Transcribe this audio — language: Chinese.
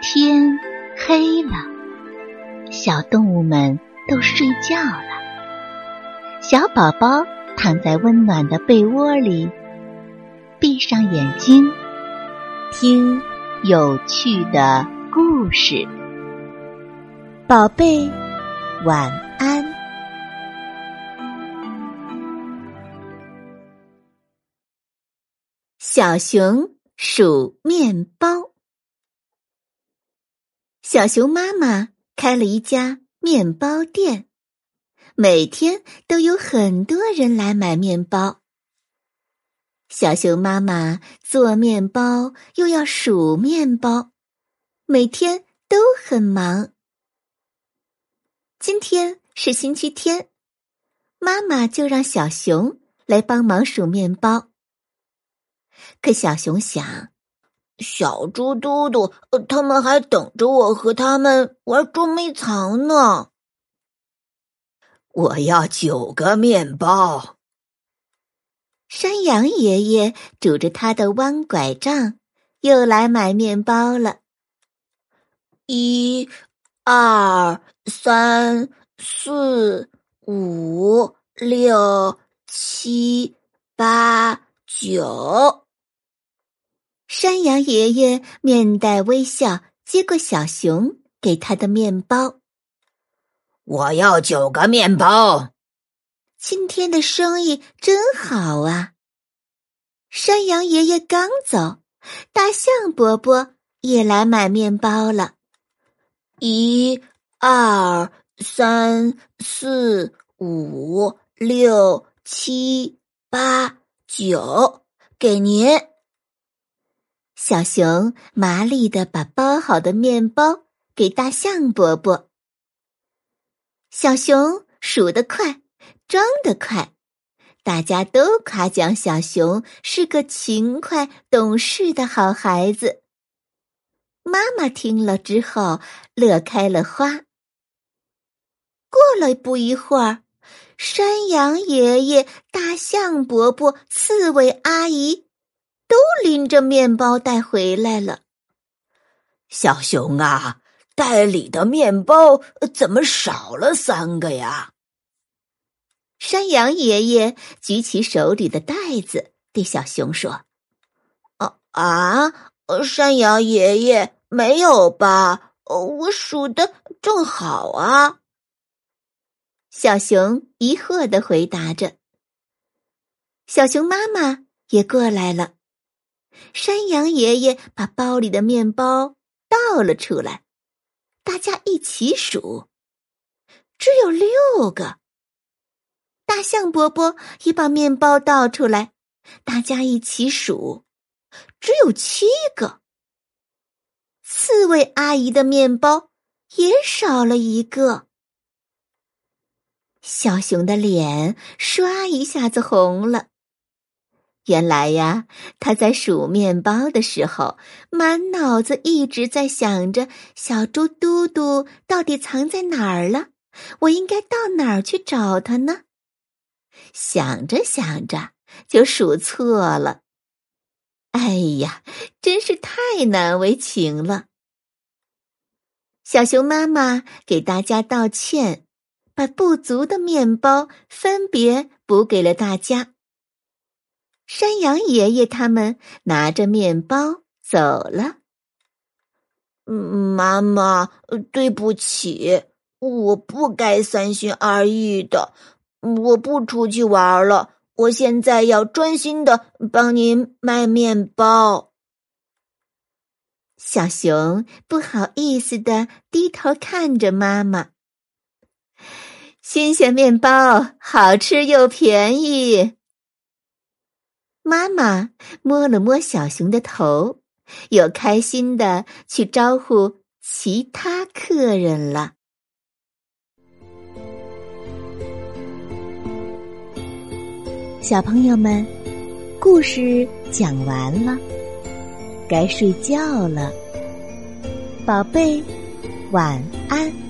天黑了，小动物们都睡觉了。小宝宝躺在温暖的被窝里，闭上眼睛，听有趣的故事。宝贝，晚安。小熊数面包。小熊妈妈开了一家面包店，每天都有很多人来买面包。小熊妈妈做面包又要数面包，每天都很忙。今天是星期天，妈妈就让小熊来帮忙数面包。可小熊想。小猪嘟嘟，他们还等着我和他们玩捉迷藏呢。我要九个面包。山羊爷爷拄着他的弯拐杖，又来买面包了。一、二、三、四、五、六、七、八、九。山羊爷爷面带微笑，接过小熊给他的面包。我要九个面包。今天的生意真好啊！山羊爷爷刚走，大象伯伯也来买面包了。一、二、三、四、五、六、七、八、九，给您。小熊麻利的把包好的面包给大象伯伯。小熊数得快，装得快，大家都夸奖小熊是个勤快懂事的好孩子。妈妈听了之后乐开了花。过了不一会儿，山羊爷爷、大象伯伯、刺猬阿姨。都拎着面包袋回来了。小熊啊，袋里的面包怎么少了三个呀？山羊爷爷举起手里的袋子，对小熊说：“啊啊，山羊爷爷没有吧？我数的正好啊。”小熊疑惑的回答着。小熊妈妈也过来了。山羊爷爷把包里的面包倒了出来，大家一起数，只有六个。大象伯伯也把面包倒出来，大家一起数，只有七个。刺猬阿姨的面包也少了一个。小熊的脸唰一下子红了。原来呀，他在数面包的时候，满脑子一直在想着小猪嘟嘟到底藏在哪儿了，我应该到哪儿去找他呢？想着想着就数错了，哎呀，真是太难为情了。小熊妈妈给大家道歉，把不足的面包分别补给了大家。山羊爷爷他们拿着面包走了。妈妈，对不起，我不该三心二意的。我不出去玩了，我现在要专心的帮您卖面包。小熊不好意思的低头看着妈妈。新鲜面包，好吃又便宜。妈妈摸了摸小熊的头，又开心的去招呼其他客人了。小朋友们，故事讲完了，该睡觉了，宝贝，晚安。